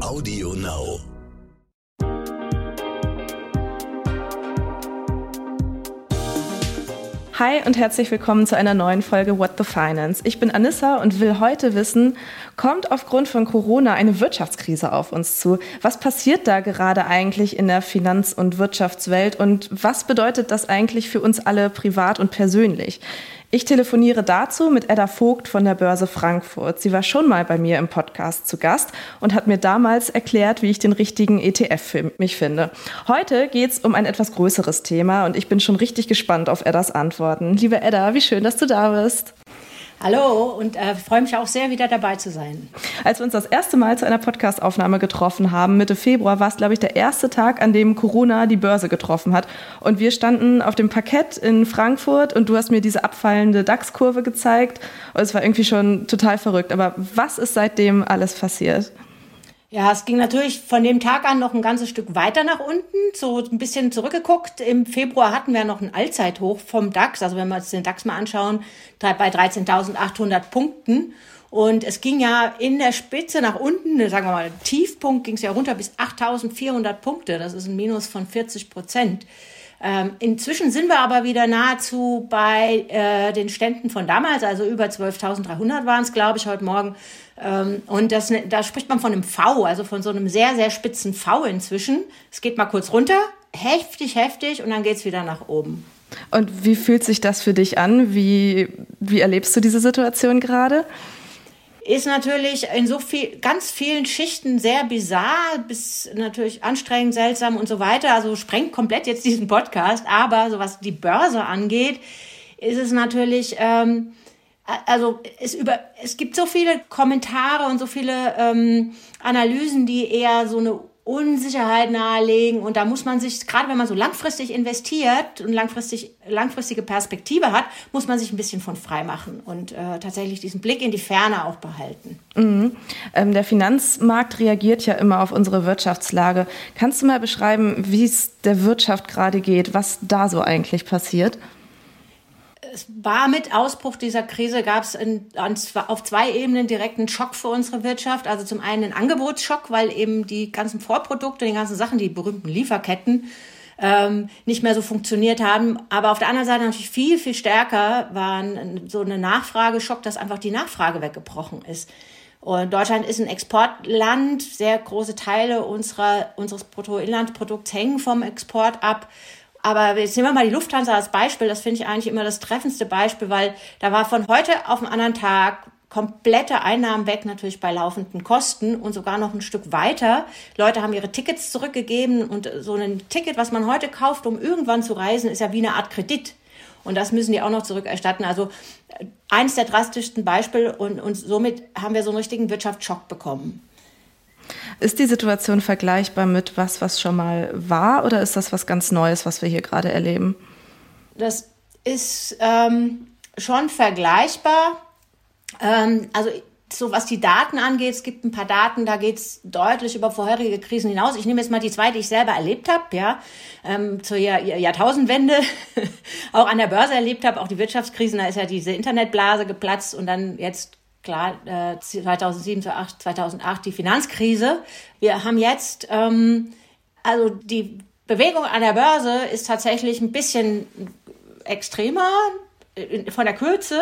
Audio Now. Hi und herzlich willkommen zu einer neuen Folge What the Finance. Ich bin Anissa und will heute wissen, kommt aufgrund von Corona eine Wirtschaftskrise auf uns zu? Was passiert da gerade eigentlich in der Finanz- und Wirtschaftswelt und was bedeutet das eigentlich für uns alle privat und persönlich? Ich telefoniere dazu mit Edda Vogt von der Börse Frankfurt. Sie war schon mal bei mir im Podcast zu Gast und hat mir damals erklärt, wie ich den richtigen ETF für mich finde. Heute geht es um ein etwas größeres Thema und ich bin schon richtig gespannt auf Eddas Antworten. Liebe Edda, wie schön, dass du da bist. Hallo und äh, freue mich auch sehr, wieder dabei zu sein. Als wir uns das erste Mal zu einer Podcastaufnahme getroffen haben, Mitte Februar, war es, glaube ich, der erste Tag, an dem Corona die Börse getroffen hat. Und wir standen auf dem Parkett in Frankfurt und du hast mir diese abfallende DAX-Kurve gezeigt. Und es war irgendwie schon total verrückt. Aber was ist seitdem alles passiert? Ja, es ging natürlich von dem Tag an noch ein ganzes Stück weiter nach unten, so ein bisschen zurückgeguckt. Im Februar hatten wir noch ein Allzeithoch vom DAX, also wenn wir uns den DAX mal anschauen, bei 13.800 Punkten. Und es ging ja in der Spitze nach unten, sagen wir mal, Tiefpunkt ging es ja runter bis 8.400 Punkte. Das ist ein Minus von 40 Prozent. Ähm, inzwischen sind wir aber wieder nahezu bei äh, den Ständen von damals, also über 12.300 waren es, glaube ich, heute Morgen. Ähm, und das, da spricht man von einem V, also von so einem sehr, sehr spitzen V inzwischen. Es geht mal kurz runter, heftig, heftig und dann geht es wieder nach oben. Und wie fühlt sich das für dich an? Wie, wie erlebst du diese Situation gerade? Ist natürlich in so viel, ganz vielen Schichten sehr bizarr, bis natürlich anstrengend, seltsam und so weiter. Also sprengt komplett jetzt diesen Podcast. Aber so was die Börse angeht, ist es natürlich, ähm, also es über, es gibt so viele Kommentare und so viele ähm, Analysen, die eher so eine Unsicherheit nahelegen. Und da muss man sich, gerade wenn man so langfristig investiert und langfristig, langfristige Perspektive hat, muss man sich ein bisschen von frei machen und äh, tatsächlich diesen Blick in die Ferne auch behalten. Mhm. Ähm, der Finanzmarkt reagiert ja immer auf unsere Wirtschaftslage. Kannst du mal beschreiben, wie es der Wirtschaft gerade geht, was da so eigentlich passiert? Es war mit Ausbruch dieser Krise gab es auf zwei Ebenen direkt einen Schock für unsere Wirtschaft. Also zum einen einen Angebotsschock, weil eben die ganzen Vorprodukte, die ganzen Sachen, die berühmten Lieferketten, ähm, nicht mehr so funktioniert haben. Aber auf der anderen Seite natürlich viel, viel stärker war so eine Nachfrageschock, dass einfach die Nachfrage weggebrochen ist. Und Deutschland ist ein Exportland. Sehr große Teile unserer, unseres Bruttoinlandsprodukts hängen vom Export ab. Aber jetzt nehmen wir mal die Lufthansa als Beispiel. Das finde ich eigentlich immer das treffendste Beispiel, weil da war von heute auf den anderen Tag komplette Einnahmen weg, natürlich bei laufenden Kosten und sogar noch ein Stück weiter. Leute haben ihre Tickets zurückgegeben und so ein Ticket, was man heute kauft, um irgendwann zu reisen, ist ja wie eine Art Kredit. Und das müssen die auch noch zurückerstatten. Also äh, eins der drastischsten Beispiele und, und somit haben wir so einen richtigen Wirtschaftsschock bekommen. Ist die Situation vergleichbar mit was, was schon mal war, oder ist das was ganz Neues, was wir hier gerade erleben? Das ist ähm, schon vergleichbar. Ähm, also so was die Daten angeht, es gibt ein paar Daten, da geht es deutlich über vorherige Krisen hinaus. Ich nehme jetzt mal die zwei, die ich selber erlebt habe, ja, ähm, zur Jahr, Jahrtausendwende auch an der Börse erlebt habe, auch die Wirtschaftskrisen, da ist ja diese Internetblase geplatzt und dann jetzt klar, äh, 2007, 2008, 2008 die Finanzkrise. Wir haben jetzt, ähm, also die Bewegung an der Börse ist tatsächlich ein bisschen extremer von der Kürze,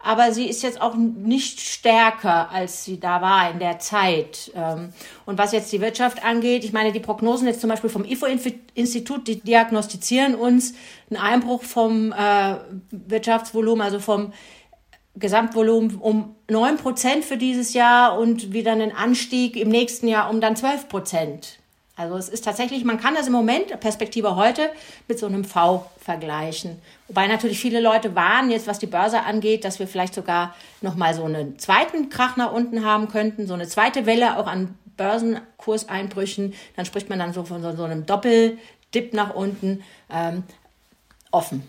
aber sie ist jetzt auch nicht stärker, als sie da war in der Zeit. Ähm, und was jetzt die Wirtschaft angeht, ich meine, die Prognosen jetzt zum Beispiel vom IFO-Institut, die diagnostizieren uns einen Einbruch vom äh, Wirtschaftsvolumen, also vom Gesamtvolumen um 9 Prozent für dieses Jahr und wieder einen Anstieg im nächsten Jahr um dann 12 Prozent. Also es ist tatsächlich, man kann das im Moment, Perspektive heute, mit so einem V vergleichen. Wobei natürlich viele Leute warnen jetzt, was die Börse angeht, dass wir vielleicht sogar nochmal so einen zweiten Krach nach unten haben könnten, so eine zweite Welle auch an Börsenkurseinbrüchen. Dann spricht man dann so von so, so einem Doppeldip nach unten. Ähm, offen.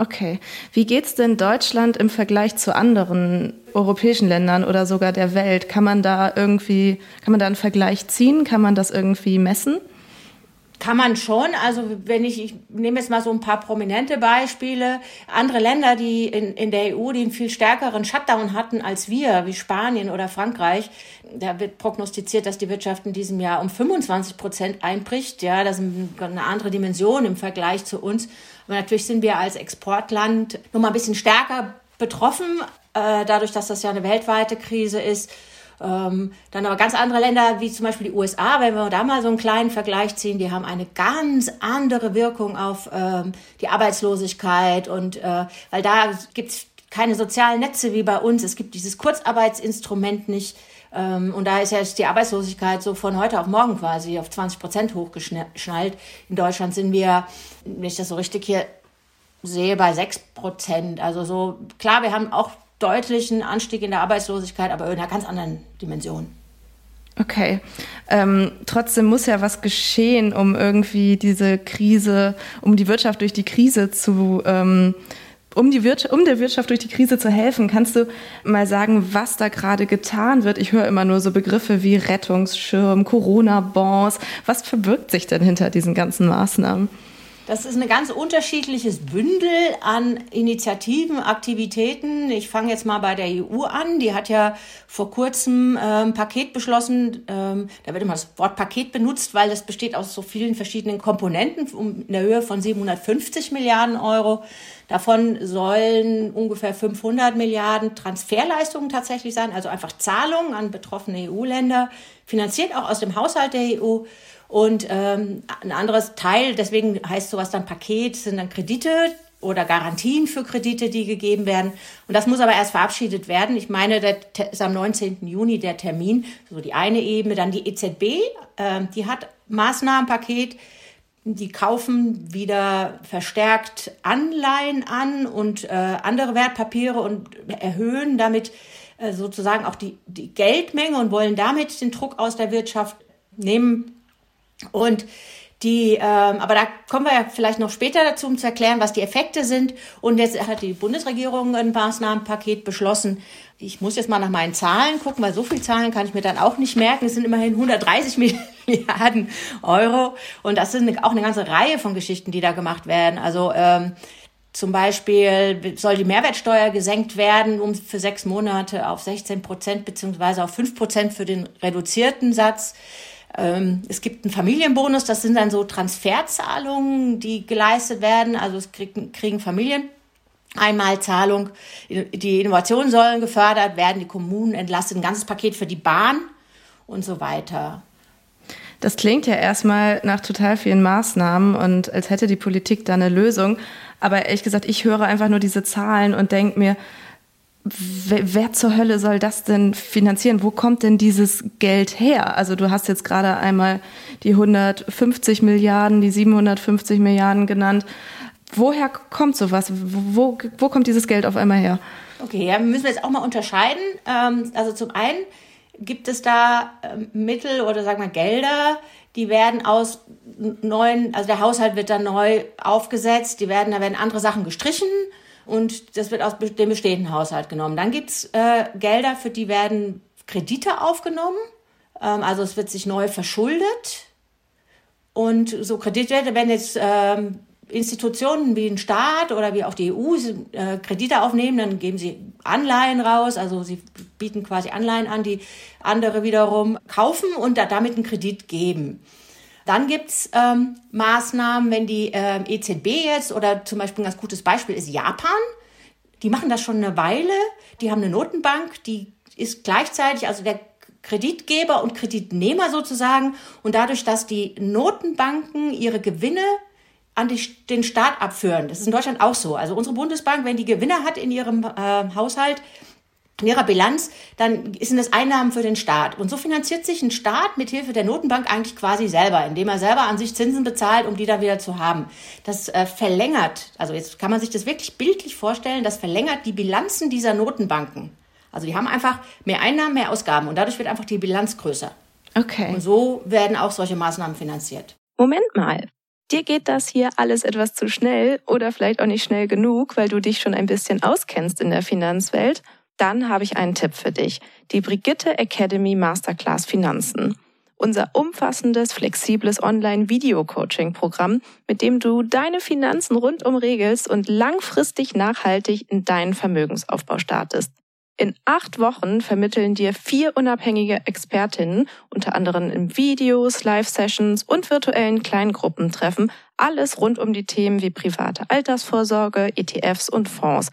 Okay. Wie geht's denn Deutschland im Vergleich zu anderen europäischen Ländern oder sogar der Welt? Kann man da irgendwie, kann man da einen Vergleich ziehen? Kann man das irgendwie messen? Kann man schon. Also wenn ich, ich nehme jetzt mal so ein paar prominente Beispiele. Andere Länder, die in, in der EU, die einen viel stärkeren Shutdown hatten als wir, wie Spanien oder Frankreich, da wird prognostiziert, dass die Wirtschaft in diesem Jahr um 25 Prozent einbricht. Ja, das ist eine andere Dimension im Vergleich zu uns. Aber natürlich sind wir als Exportland noch mal ein bisschen stärker betroffen, äh, dadurch, dass das ja eine weltweite Krise ist. Ähm, dann aber ganz andere Länder, wie zum Beispiel die USA, wenn wir da mal so einen kleinen Vergleich ziehen, die haben eine ganz andere Wirkung auf ähm, die Arbeitslosigkeit und äh, weil da gibt's keine sozialen Netze wie bei uns. Es gibt dieses Kurzarbeitsinstrument nicht. Ähm, und da ist ja die Arbeitslosigkeit so von heute auf morgen quasi auf 20 Prozent hochgeschnallt. In Deutschland sind wir, wenn ich das so richtig hier sehe, bei 6 Prozent. Also so, klar, wir haben auch deutlichen Anstieg in der Arbeitslosigkeit, aber in einer ganz anderen Dimension. Okay. Ähm, trotzdem muss ja was geschehen, um irgendwie diese Krise, um die Wirtschaft durch die Krise zu, ähm, um, die Wirtschaft, um der Wirtschaft durch die Krise zu helfen. Kannst du mal sagen, was da gerade getan wird? Ich höre immer nur so Begriffe wie Rettungsschirm, Corona-Bonds. Was verbirgt sich denn hinter diesen ganzen Maßnahmen? Das ist ein ganz unterschiedliches Bündel an Initiativen, Aktivitäten. Ich fange jetzt mal bei der EU an. Die hat ja vor kurzem ähm, Paket beschlossen. Ähm, da wird immer das Wort Paket benutzt, weil das besteht aus so vielen verschiedenen Komponenten um, in der Höhe von 750 Milliarden Euro. Davon sollen ungefähr 500 Milliarden Transferleistungen tatsächlich sein, also einfach Zahlungen an betroffene EU-Länder, finanziert auch aus dem Haushalt der EU. Und ähm, ein anderes Teil, deswegen heißt sowas dann Paket, sind dann Kredite oder Garantien für Kredite, die gegeben werden. Und das muss aber erst verabschiedet werden. Ich meine, der ist am 19. Juni der Termin, so die eine Ebene. Dann die EZB, äh, die hat Maßnahmenpaket, die kaufen wieder verstärkt Anleihen an und äh, andere Wertpapiere und erhöhen damit äh, sozusagen auch die, die Geldmenge und wollen damit den Druck aus der Wirtschaft nehmen. Und die, ähm, aber da kommen wir ja vielleicht noch später dazu, um zu erklären, was die Effekte sind. Und jetzt hat die Bundesregierung ein Maßnahmenpaket beschlossen. Ich muss jetzt mal nach meinen Zahlen gucken, weil so viele Zahlen kann ich mir dann auch nicht merken. Es sind immerhin 130 Milliarden Euro. Und das sind auch eine ganze Reihe von Geschichten, die da gemacht werden. Also ähm, zum Beispiel soll die Mehrwertsteuer gesenkt werden, um für sechs Monate auf 16 Prozent beziehungsweise auf 5 Prozent für den reduzierten Satz. Ähm, es gibt einen Familienbonus, das sind dann so Transferzahlungen, die geleistet werden. Also es kriegen, kriegen Familien Einmalzahlung. Die Innovationen sollen gefördert werden, die Kommunen entlastet, ein ganzes Paket für die Bahn und so weiter. Das klingt ja erstmal nach total vielen Maßnahmen und als hätte die Politik da eine Lösung. Aber ehrlich gesagt, ich höre einfach nur diese Zahlen und denke mir, wer, zur Hölle soll das denn finanzieren? Wo kommt denn dieses Geld her? Also du hast jetzt gerade einmal die 150 Milliarden, die 750 Milliarden genannt. Woher kommt sowas? Wo, wo kommt dieses Geld auf einmal her? Okay, ja, müssen wir jetzt auch mal unterscheiden. Ähm, also zum einen gibt es da ähm, Mittel oder sagen wir Gelder, die werden aus neuen, also der Haushalt wird dann neu aufgesetzt, die werden, da werden andere Sachen gestrichen und das wird aus dem bestehenden Haushalt genommen. Dann gibt's äh, Gelder, für die werden Kredite aufgenommen. Ähm, also es wird sich neu verschuldet. Und so Kredite werden jetzt ähm, Institutionen wie ein Staat oder wie auch die EU äh, Kredite aufnehmen, dann geben sie Anleihen raus, also sie bieten quasi Anleihen an, die andere wiederum kaufen und da, damit einen Kredit geben. Dann gibt's ähm, Maßnahmen, wenn die äh, EZB jetzt oder zum Beispiel ein ganz gutes Beispiel ist Japan. Die machen das schon eine Weile. Die haben eine Notenbank, die ist gleichzeitig, also der Kreditgeber und Kreditnehmer sozusagen. Und dadurch, dass die Notenbanken ihre Gewinne an die, den Staat abführen, das ist in Deutschland auch so. Also unsere Bundesbank, wenn die Gewinne hat in ihrem äh, Haushalt, in ihrer Bilanz, dann sind das Einnahmen für den Staat. Und so finanziert sich ein Staat mit Hilfe der Notenbank eigentlich quasi selber, indem er selber an sich Zinsen bezahlt, um die dann wieder zu haben. Das äh, verlängert, also jetzt kann man sich das wirklich bildlich vorstellen, das verlängert die Bilanzen dieser Notenbanken. Also die haben einfach mehr Einnahmen, mehr Ausgaben und dadurch wird einfach die Bilanz größer. Okay. Und so werden auch solche Maßnahmen finanziert. Moment mal. Dir geht das hier alles etwas zu schnell oder vielleicht auch nicht schnell genug, weil du dich schon ein bisschen auskennst in der Finanzwelt dann habe ich einen Tipp für dich. Die Brigitte Academy Masterclass Finanzen. unser umfassendes, flexibles Online-Video-Coaching-Programm, mit dem du deine Finanzen rundum regelst und langfristig nachhaltig in deinen Vermögensaufbau startest. In acht Wochen vermitteln dir vier unabhängige Expertinnen, unter anderem in Videos, Live-Sessions und virtuellen Kleingruppentreffen, alles rund um die Themen wie private Altersvorsorge, ETFs und Fonds,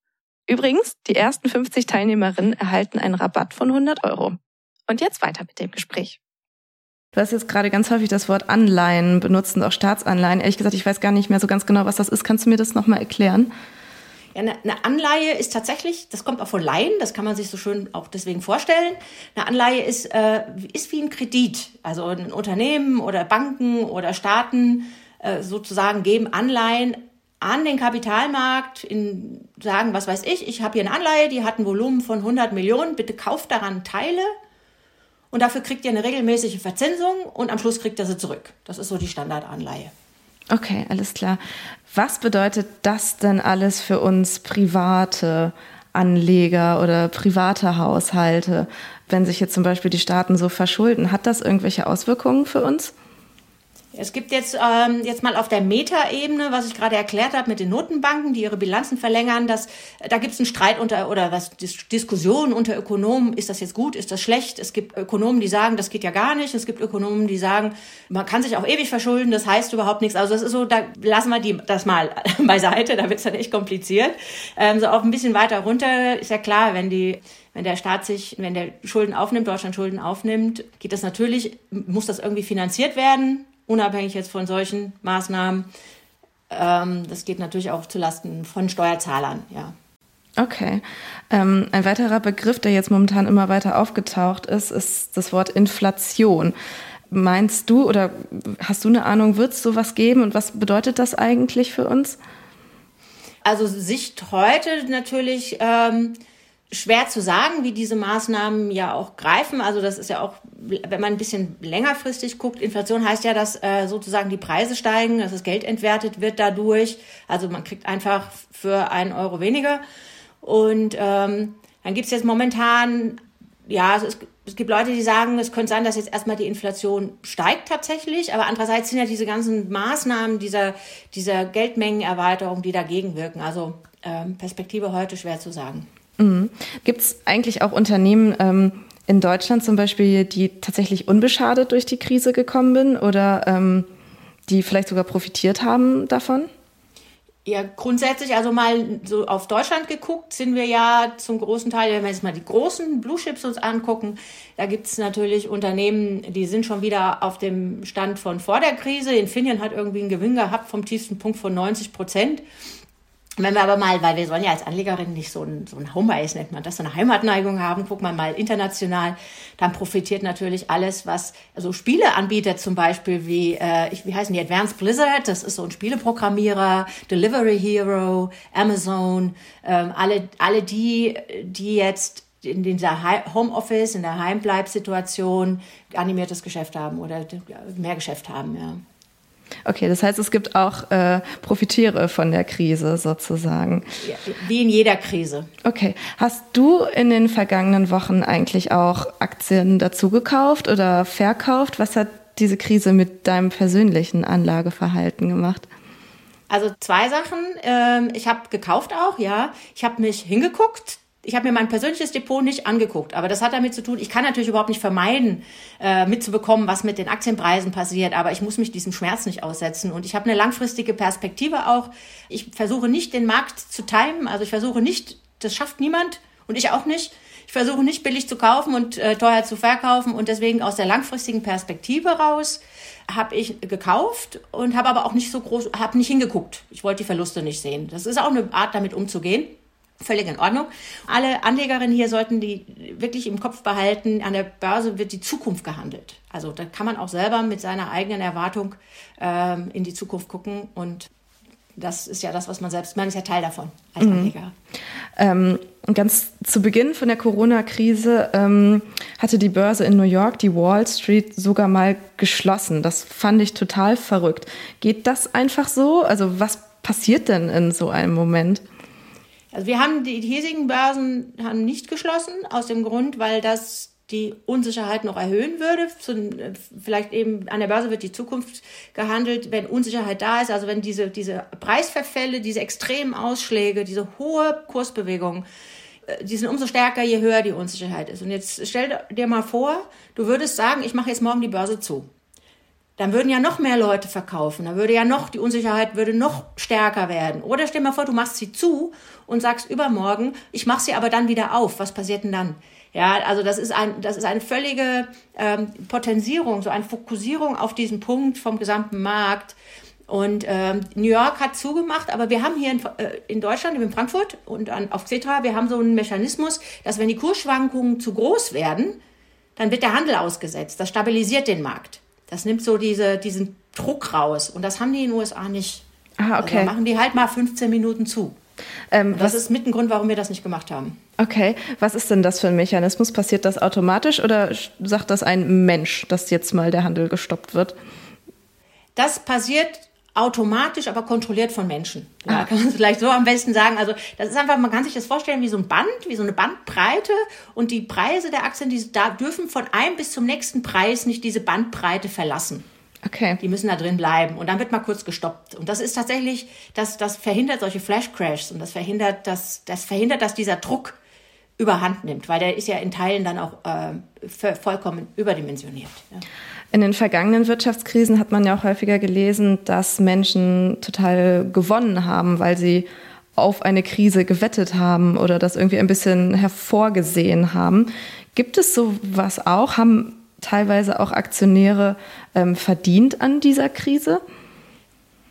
Übrigens, die ersten 50 Teilnehmerinnen erhalten einen Rabatt von 100 Euro. Und jetzt weiter mit dem Gespräch. Du hast jetzt gerade ganz häufig das Wort Anleihen benutzt und auch Staatsanleihen. Ehrlich gesagt, ich weiß gar nicht mehr so ganz genau, was das ist. Kannst du mir das nochmal erklären? Ja, eine, Anleihe ist tatsächlich, das kommt auch von Laien, das kann man sich so schön auch deswegen vorstellen. Eine Anleihe ist, äh, ist wie ein Kredit. Also ein Unternehmen oder Banken oder Staaten äh, sozusagen geben Anleihen an den Kapitalmarkt in, sagen, was weiß ich, ich habe hier eine Anleihe, die hat ein Volumen von 100 Millionen, bitte kauft daran Teile und dafür kriegt ihr eine regelmäßige Verzinsung und am Schluss kriegt ihr sie zurück. Das ist so die Standardanleihe. Okay, alles klar. Was bedeutet das denn alles für uns private Anleger oder private Haushalte, wenn sich jetzt zum Beispiel die Staaten so verschulden? Hat das irgendwelche Auswirkungen für uns? Es gibt jetzt, ähm, jetzt mal auf der Metaebene, was ich gerade erklärt habe mit den Notenbanken, die ihre Bilanzen verlängern, dass, da gibt es einen Streit unter oder was Dis Diskussionen unter Ökonomen, ist das jetzt gut, ist das schlecht? Es gibt Ökonomen, die sagen, das geht ja gar nicht. Es gibt Ökonomen, die sagen, man kann sich auch ewig verschulden, das heißt überhaupt nichts. Also das ist so, da lassen wir die, das mal beiseite, da wird es dann echt kompliziert. Ähm, so auch ein bisschen weiter runter ist ja klar, wenn die wenn der Staat sich, wenn der Schulden aufnimmt, Deutschland Schulden aufnimmt, geht das natürlich, muss das irgendwie finanziert werden unabhängig jetzt von solchen Maßnahmen. Ähm, das geht natürlich auch zulasten von Steuerzahlern, ja. Okay. Ähm, ein weiterer Begriff, der jetzt momentan immer weiter aufgetaucht ist, ist das Wort Inflation. Meinst du oder hast du eine Ahnung, wird es sowas geben und was bedeutet das eigentlich für uns? Also Sicht heute natürlich ähm, schwer zu sagen, wie diese Maßnahmen ja auch greifen. Also das ist ja auch, wenn man ein bisschen längerfristig guckt, Inflation heißt ja, dass äh, sozusagen die Preise steigen, dass das Geld entwertet wird dadurch. Also man kriegt einfach für einen Euro weniger. Und ähm, dann gibt's jetzt momentan, ja, es, es gibt Leute, die sagen, es könnte sein, dass jetzt erstmal die Inflation steigt tatsächlich, aber andererseits sind ja diese ganzen Maßnahmen dieser, dieser Geldmengenerweiterung, die dagegen wirken. Also ähm, Perspektive heute schwer zu sagen. Mhm. Gibt es eigentlich auch Unternehmen ähm, in Deutschland zum Beispiel, die tatsächlich unbeschadet durch die Krise gekommen sind oder ähm, die vielleicht sogar profitiert haben davon? Ja, grundsätzlich, also mal so auf Deutschland geguckt, sind wir ja zum großen Teil, wenn wir jetzt mal die großen Blue Chips uns angucken, da gibt es natürlich Unternehmen, die sind schon wieder auf dem Stand von vor der Krise. Infineon hat irgendwie einen Gewinn gehabt vom tiefsten Punkt von 90 Prozent. Wenn wir aber mal, weil wir sollen ja als Anlegerin nicht so ein, so ein Home-Bias nennt man das, so eine Heimatneigung haben, guck mal mal international, dann profitiert natürlich alles, was, also Spieleanbieter zum Beispiel wie, äh, wie heißen die, Advanced Blizzard, das ist so ein Spieleprogrammierer, Delivery Hero, Amazon, ähm, alle, alle die, die jetzt in dieser Homeoffice, in der Heimbleibsituation animiertes Geschäft haben oder mehr Geschäft haben, ja. Okay, das heißt, es gibt auch äh, Profitiere von der Krise sozusagen. Wie in jeder Krise. Okay. Hast du in den vergangenen Wochen eigentlich auch Aktien dazu gekauft oder verkauft? Was hat diese Krise mit deinem persönlichen Anlageverhalten gemacht? Also zwei Sachen. Ähm, ich habe gekauft auch, ja. Ich habe mich hingeguckt, ich habe mir mein persönliches Depot nicht angeguckt, aber das hat damit zu tun, ich kann natürlich überhaupt nicht vermeiden, äh, mitzubekommen, was mit den Aktienpreisen passiert, aber ich muss mich diesem Schmerz nicht aussetzen und ich habe eine langfristige Perspektive auch. Ich versuche nicht, den Markt zu timen, also ich versuche nicht, das schafft niemand und ich auch nicht. Ich versuche nicht billig zu kaufen und äh, teuer zu verkaufen und deswegen aus der langfristigen Perspektive raus habe ich gekauft und habe aber auch nicht so groß, habe nicht hingeguckt. Ich wollte die Verluste nicht sehen. Das ist auch eine Art, damit umzugehen. Völlig in Ordnung. Alle Anlegerinnen hier sollten die wirklich im Kopf behalten, an der Börse wird die Zukunft gehandelt. Also da kann man auch selber mit seiner eigenen Erwartung ähm, in die Zukunft gucken und das ist ja das, was man selbst, man ist ja Teil davon als mhm. Anleger. Ähm, ganz zu Beginn von der Corona-Krise ähm, hatte die Börse in New York, die Wall Street, sogar mal geschlossen. Das fand ich total verrückt. Geht das einfach so? Also was passiert denn in so einem Moment? Also wir haben die hiesigen Börsen haben nicht geschlossen, aus dem Grund, weil das die Unsicherheit noch erhöhen würde. Vielleicht eben an der Börse wird die Zukunft gehandelt, wenn Unsicherheit da ist, also wenn diese, diese Preisverfälle, diese extremen Ausschläge, diese hohe Kursbewegung, äh, die sind umso stärker, je höher die Unsicherheit ist. Und jetzt stell dir mal vor, du würdest sagen, ich mache jetzt morgen die Börse zu. Dann würden ja noch mehr Leute verkaufen. Dann würde ja noch, die Unsicherheit würde noch stärker werden. Oder stell mal vor, du machst sie zu und sagst übermorgen, ich mache sie aber dann wieder auf. Was passiert denn dann? Ja, also das ist ein, das ist eine völlige ähm, Potenzierung, so eine Fokussierung auf diesen Punkt vom gesamten Markt. Und ähm, New York hat zugemacht, aber wir haben hier in, äh, in Deutschland, in Frankfurt und an, auf Xetra, wir haben so einen Mechanismus, dass wenn die Kursschwankungen zu groß werden, dann wird der Handel ausgesetzt. Das stabilisiert den Markt. Das nimmt so diese, diesen Druck raus. Und das haben die in den USA nicht. Ah, okay. Also machen die halt mal 15 Minuten zu. Ähm, das ist mit ein Grund, warum wir das nicht gemacht haben. Okay, was ist denn das für ein Mechanismus? Passiert das automatisch oder sagt das ein Mensch, dass jetzt mal der Handel gestoppt wird? Das passiert automatisch, aber kontrolliert von Menschen. Ja, ah. kann man vielleicht so am besten sagen. Also das ist einfach, man kann sich das vorstellen wie so ein Band, wie so eine Bandbreite und die Preise der Aktien, die da dürfen von einem bis zum nächsten Preis nicht diese Bandbreite verlassen. Okay. Die müssen da drin bleiben und dann wird mal kurz gestoppt. Und das ist tatsächlich, das, das verhindert solche Flash Crashs und das verhindert, dass, das verhindert, dass dieser Druck überhand nimmt, weil der ist ja in Teilen dann auch äh, vollkommen überdimensioniert. Ja. In den vergangenen Wirtschaftskrisen hat man ja auch häufiger gelesen, dass Menschen total gewonnen haben, weil sie auf eine Krise gewettet haben oder das irgendwie ein bisschen hervorgesehen haben. Gibt es sowas auch? Haben teilweise auch Aktionäre ähm, verdient an dieser Krise?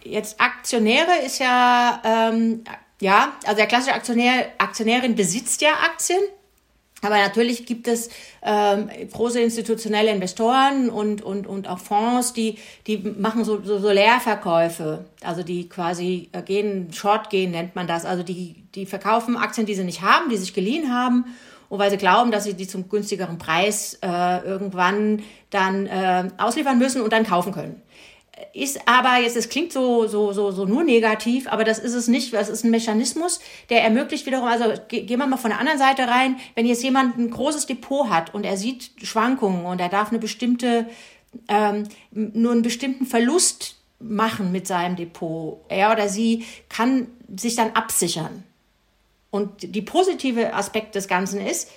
Jetzt Aktionäre ist ja, ähm, ja, also der klassische Aktionär, Aktionärin besitzt ja Aktien. Aber natürlich gibt es ähm, große institutionelle Investoren und, und, und auch Fonds, die, die machen so, so, so Leerverkäufe. Also die quasi äh, gehen, Short gehen nennt man das. Also die, die verkaufen Aktien, die sie nicht haben, die sich geliehen haben und weil sie glauben, dass sie die zum günstigeren Preis äh, irgendwann dann äh, ausliefern müssen und dann kaufen können. Ist aber jetzt, es klingt so, so, so, so nur negativ, aber das ist es nicht. Das ist ein Mechanismus, der ermöglicht wiederum, also gehen wir mal von der anderen Seite rein, wenn jetzt jemand ein großes Depot hat und er sieht Schwankungen und er darf eine bestimmte, ähm, nur einen bestimmten Verlust machen mit seinem Depot, er oder sie kann sich dann absichern. Und die positive Aspekt des Ganzen ist,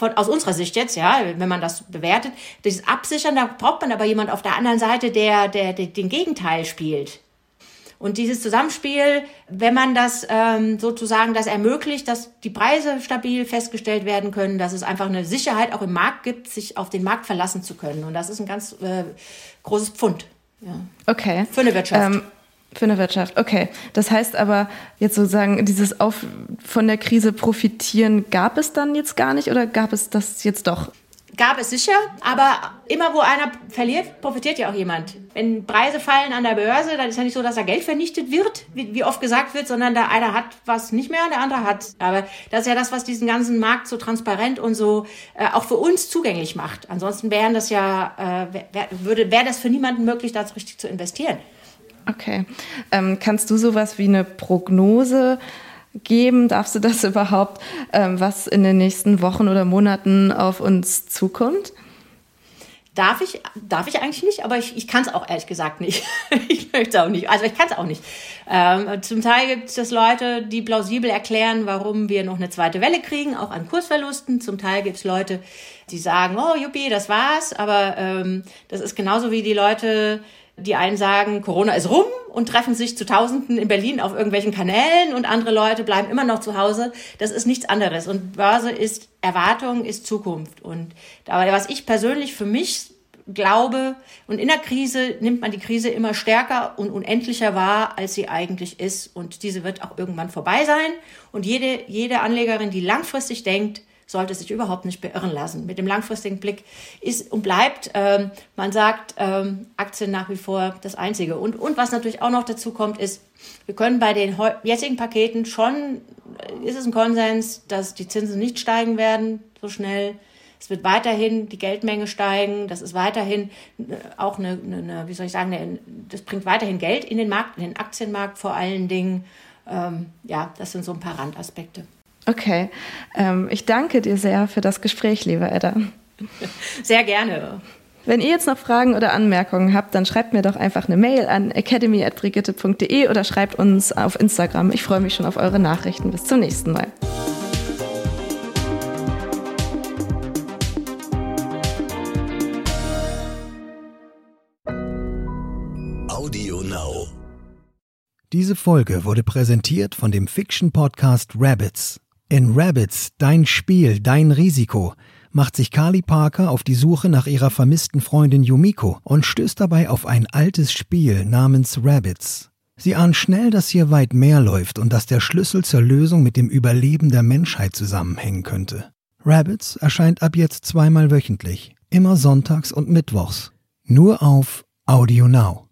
von, aus unserer Sicht jetzt, ja, wenn man das bewertet, dieses Absichern, da braucht man aber jemand auf der anderen Seite, der, der, der den Gegenteil spielt. Und dieses Zusammenspiel, wenn man das ähm, sozusagen das ermöglicht, dass die Preise stabil festgestellt werden können, dass es einfach eine Sicherheit auch im Markt gibt, sich auf den Markt verlassen zu können. Und das ist ein ganz äh, großes Pfund. Ja. Okay. Für eine Wirtschaft. Ähm für eine Wirtschaft, okay. Das heißt aber jetzt sozusagen, dieses Auf von der Krise profitieren gab es dann jetzt gar nicht oder gab es das jetzt doch? Gab es sicher, aber immer wo einer verliert, profitiert ja auch jemand. Wenn Preise fallen an der Börse, dann ist ja nicht so, dass da Geld vernichtet wird, wie, wie oft gesagt wird, sondern der eine hat was nicht mehr, der andere hat. Aber das ist ja das, was diesen ganzen Markt so transparent und so äh, auch für uns zugänglich macht. Ansonsten wären das ja, äh, wär, wäre das für niemanden möglich, da richtig zu investieren. Okay. Ähm, kannst du sowas wie eine Prognose geben? Darfst du das überhaupt, ähm, was in den nächsten Wochen oder Monaten auf uns zukommt? Darf ich, darf ich eigentlich nicht, aber ich, ich kann es auch ehrlich gesagt nicht. ich möchte auch nicht. Also ich kann es auch nicht. Ähm, zum Teil gibt es Leute, die plausibel erklären, warum wir noch eine zweite Welle kriegen, auch an Kursverlusten. Zum Teil gibt es Leute, die sagen, oh Juppie, das war's. Aber ähm, das ist genauso wie die Leute, die einen sagen, Corona ist rum und treffen sich zu Tausenden in Berlin auf irgendwelchen Kanälen und andere Leute bleiben immer noch zu Hause. Das ist nichts anderes. Und Börse ist Erwartung, ist Zukunft. Und aber was ich persönlich für mich glaube, und in der Krise nimmt man die Krise immer stärker und unendlicher wahr, als sie eigentlich ist. Und diese wird auch irgendwann vorbei sein. Und jede, jede Anlegerin, die langfristig denkt, sollte sich überhaupt nicht beirren lassen. Mit dem langfristigen Blick ist und bleibt, ähm, man sagt, ähm, Aktien nach wie vor das Einzige. Und, und was natürlich auch noch dazu kommt, ist, wir können bei den jetzigen Paketen schon, äh, ist es ein Konsens, dass die Zinsen nicht steigen werden so schnell. Es wird weiterhin die Geldmenge steigen. Das ist weiterhin äh, auch eine, eine wie soll ich sagen, eine, das bringt weiterhin Geld in den Markt, in den Aktienmarkt vor allen Dingen. Ähm, ja, das sind so ein paar Randaspekte. Okay, ähm, ich danke dir sehr für das Gespräch, liebe Edda. Sehr gerne. Wenn ihr jetzt noch Fragen oder Anmerkungen habt, dann schreibt mir doch einfach eine Mail an academy.brigitte.de oder schreibt uns auf Instagram. Ich freue mich schon auf eure Nachrichten. Bis zum nächsten Mal. Audio Now. Diese Folge wurde präsentiert von dem Fiction-Podcast Rabbits. In Rabbits, dein Spiel, dein Risiko, macht sich Carly Parker auf die Suche nach ihrer vermissten Freundin Yumiko und stößt dabei auf ein altes Spiel namens Rabbits. Sie ahnt schnell, dass hier weit mehr läuft und dass der Schlüssel zur Lösung mit dem Überleben der Menschheit zusammenhängen könnte. Rabbits erscheint ab jetzt zweimal wöchentlich, immer sonntags und mittwochs. Nur auf Audio Now.